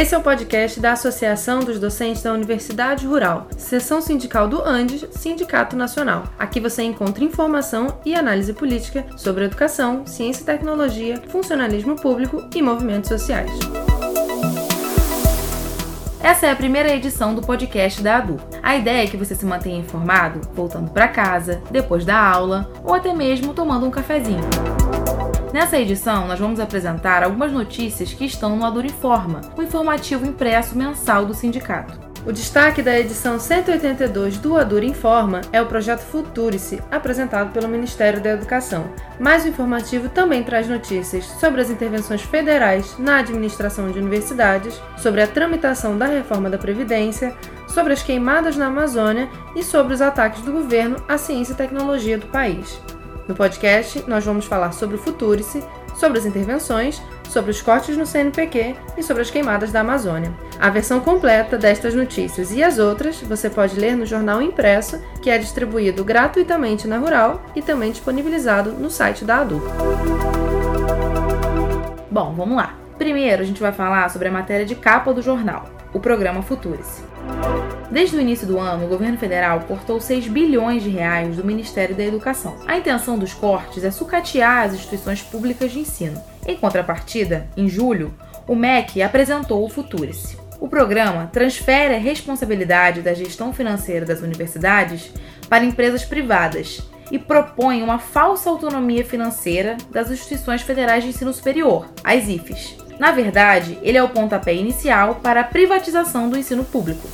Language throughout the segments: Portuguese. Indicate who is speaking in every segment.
Speaker 1: Esse é o podcast da Associação dos Docentes da Universidade Rural, seção sindical do Andes, Sindicato Nacional. Aqui você encontra informação e análise política sobre educação, ciência e tecnologia, funcionalismo público e movimentos sociais. Essa é a primeira edição do podcast da ADU. A ideia é que você se mantenha informado voltando para casa, depois da aula ou até mesmo tomando um cafezinho. Nessa edição, nós vamos apresentar algumas notícias que estão no Adura Informa, o informativo impresso mensal do sindicato. O destaque da edição 182 do Adura Informa é o projeto Futurice, apresentado pelo Ministério da Educação. Mas o informativo também traz notícias sobre as intervenções federais na administração de universidades, sobre a tramitação da reforma da Previdência, sobre as queimadas na Amazônia e sobre os ataques do governo à ciência e tecnologia do país. No podcast, nós vamos falar sobre o Futurice, sobre as intervenções, sobre os cortes no CNPq e sobre as queimadas da Amazônia. A versão completa destas notícias e as outras você pode ler no jornal impresso, que é distribuído gratuitamente na Rural e também disponibilizado no site da ADU. Bom, vamos lá. Primeiro, a gente vai falar sobre a matéria de capa do jornal, o programa Futurice. Desde o início do ano, o governo federal cortou 6 bilhões de reais do Ministério da Educação. A intenção dos cortes é sucatear as instituições públicas de ensino. Em contrapartida, em julho, o MEC apresentou o Futurice. O programa transfere a responsabilidade da gestão financeira das universidades para empresas privadas e propõe uma falsa autonomia financeira das instituições federais de ensino superior, as IFES. Na verdade, ele é o pontapé inicial para a privatização do ensino público.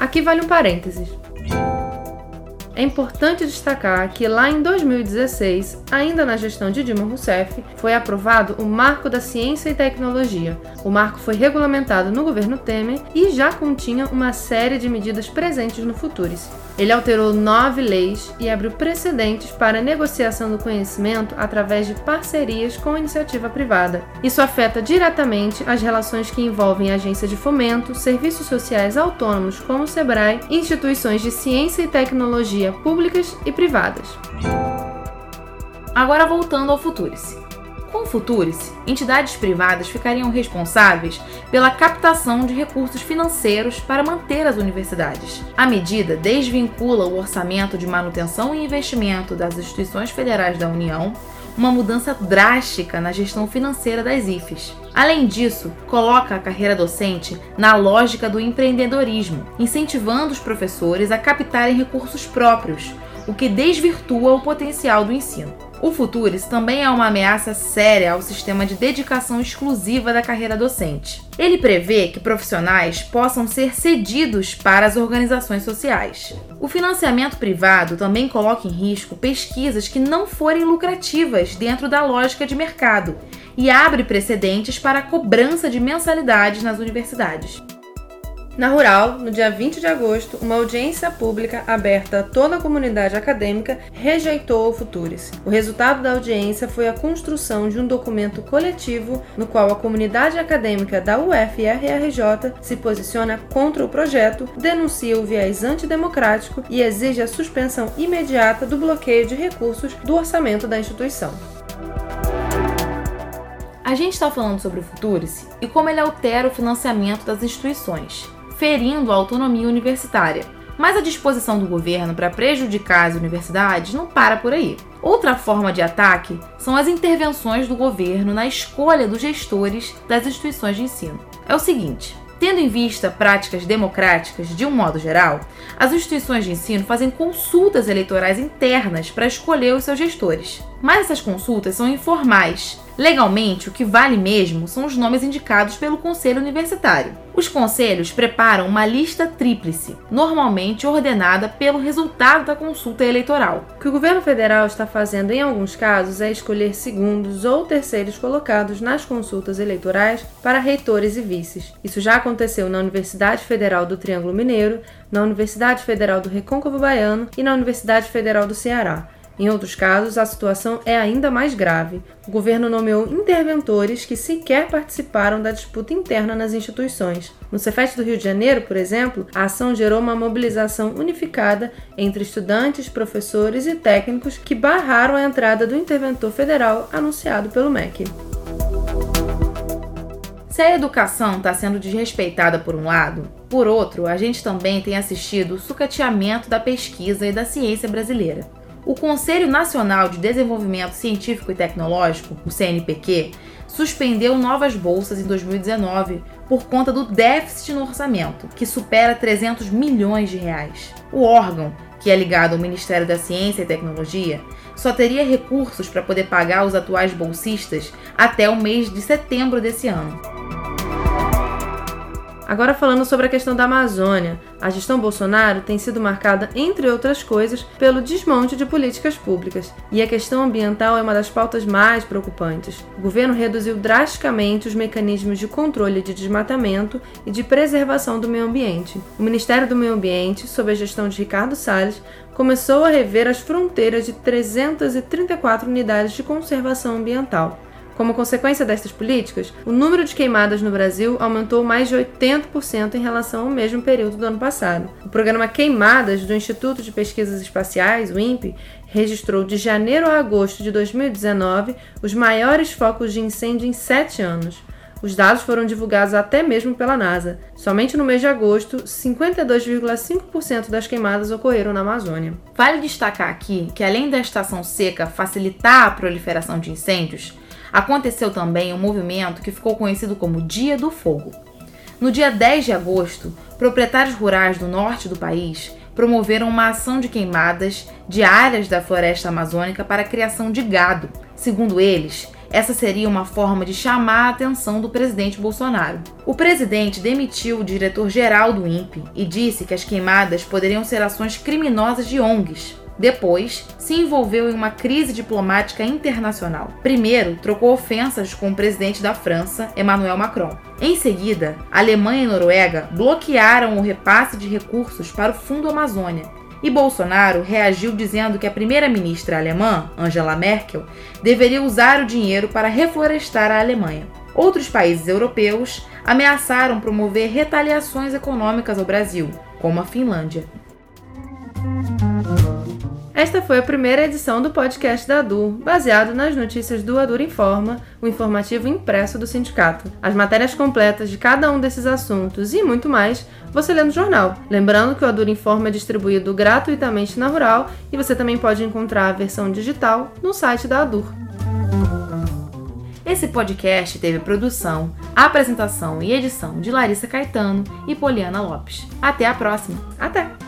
Speaker 1: Aqui vale um parênteses. É importante destacar que lá em 2016, ainda na gestão de Dilma Rousseff, foi aprovado o Marco da Ciência e Tecnologia. O marco foi regulamentado no governo Temer e já continha uma série de medidas presentes no Futurice. Ele alterou nove leis e abriu precedentes para a negociação do conhecimento através de parcerias com iniciativa privada. Isso afeta diretamente as relações que envolvem agências de fomento, serviços sociais autônomos como o SEBRAE, instituições de ciência e tecnologia públicas e privadas. Agora voltando ao Futurice. Com o Futurice, entidades privadas ficariam responsáveis pela captação de recursos financeiros para manter as universidades. A medida desvincula o orçamento de manutenção e investimento das instituições federais da União, uma mudança drástica na gestão financeira das IFES. Além disso, coloca a carreira docente na lógica do empreendedorismo, incentivando os professores a captarem recursos próprios, o que desvirtua o potencial do ensino. O Futuris também é uma ameaça séria ao sistema de dedicação exclusiva da carreira docente. Ele prevê que profissionais possam ser cedidos para as organizações sociais. O financiamento privado também coloca em risco pesquisas que não forem lucrativas dentro da lógica de mercado e abre precedentes para a cobrança de mensalidades nas universidades. Na Rural, no dia 20 de agosto, uma audiência pública aberta a toda a comunidade acadêmica rejeitou o Futurice. O resultado da audiência foi a construção de um documento coletivo no qual a comunidade acadêmica da UFRRJ se posiciona contra o projeto, denuncia o viés antidemocrático e exige a suspensão imediata do bloqueio de recursos do orçamento da instituição. A gente está falando sobre o Futurice e como ele altera o financiamento das instituições ferindo a autonomia universitária. Mas a disposição do governo para prejudicar as universidades não para por aí. Outra forma de ataque são as intervenções do governo na escolha dos gestores das instituições de ensino. É o seguinte: Tendo em vista práticas democráticas de um modo geral, as instituições de ensino fazem consultas eleitorais internas para escolher os seus gestores. Mas essas consultas são informais. Legalmente, o que vale mesmo são os nomes indicados pelo Conselho Universitário. Os conselhos preparam uma lista tríplice, normalmente ordenada pelo resultado da consulta eleitoral. O que o governo federal está fazendo em alguns casos é escolher segundos ou terceiros colocados nas consultas eleitorais para reitores e vices. Isso já aconteceu na Universidade Federal do Triângulo Mineiro, na Universidade Federal do Recôncavo Baiano e na Universidade Federal do Ceará. Em outros casos, a situação é ainda mais grave. O governo nomeou interventores que sequer participaram da disputa interna nas instituições. No Cefet do Rio de Janeiro, por exemplo, a ação gerou uma mobilização unificada entre estudantes, professores e técnicos que barraram a entrada do interventor federal anunciado pelo MEC. Se a educação está sendo desrespeitada por um lado, por outro, a gente também tem assistido o sucateamento da pesquisa e da ciência brasileira. O Conselho Nacional de Desenvolvimento Científico e Tecnológico, o CNPq, suspendeu novas bolsas em 2019 por conta do déficit no orçamento, que supera 300 milhões de reais. O órgão, que é ligado ao Ministério da Ciência e Tecnologia, só teria recursos para poder pagar os atuais bolsistas até o mês de setembro desse ano.
Speaker 2: Agora falando sobre a questão da Amazônia, a gestão Bolsonaro tem sido marcada, entre outras coisas, pelo desmonte de políticas públicas, e a questão ambiental é uma das pautas mais preocupantes. O governo reduziu drasticamente os mecanismos de controle de desmatamento e de preservação do meio ambiente. O Ministério do Meio Ambiente, sob a gestão de Ricardo Salles, começou a rever as fronteiras de 334 unidades de conservação ambiental. Como consequência destas políticas, o número de queimadas no Brasil aumentou mais de 80% em relação ao mesmo período do ano passado. O programa Queimadas do Instituto de Pesquisas Espaciais, o INPE, registrou de janeiro a agosto de 2019 os maiores focos de incêndio em sete anos. Os dados foram divulgados até mesmo pela NASA. Somente no mês de agosto, 52,5% das queimadas ocorreram na Amazônia.
Speaker 1: Vale destacar aqui que, além da estação seca facilitar a proliferação de incêndios, aconteceu também um movimento que ficou conhecido como Dia do Fogo. No dia 10 de agosto, proprietários rurais do norte do país promoveram uma ação de queimadas de áreas da floresta amazônica para a criação de gado. Segundo eles, essa seria uma forma de chamar a atenção do presidente Bolsonaro. O presidente demitiu o diretor-geral do INPE e disse que as queimadas poderiam ser ações criminosas de ONGs. Depois, se envolveu em uma crise diplomática internacional. Primeiro, trocou ofensas com o presidente da França, Emmanuel Macron. Em seguida, Alemanha e Noruega bloquearam o repasse de recursos para o Fundo Amazônia. E Bolsonaro reagiu dizendo que a primeira-ministra alemã, Angela Merkel, deveria usar o dinheiro para reflorestar a Alemanha. Outros países europeus ameaçaram promover retaliações econômicas ao Brasil, como a Finlândia.
Speaker 2: Esta foi a primeira edição do podcast da ADUR, baseado nas notícias do ADUR Informa, o informativo impresso do sindicato. As matérias completas de cada um desses assuntos e muito mais você lê no jornal. Lembrando que o ADUR Informa é distribuído gratuitamente na Rural e você também pode encontrar a versão digital no site da ADUR.
Speaker 1: Esse podcast teve produção, apresentação e edição de Larissa Caetano e Poliana Lopes. Até a próxima.
Speaker 2: Até!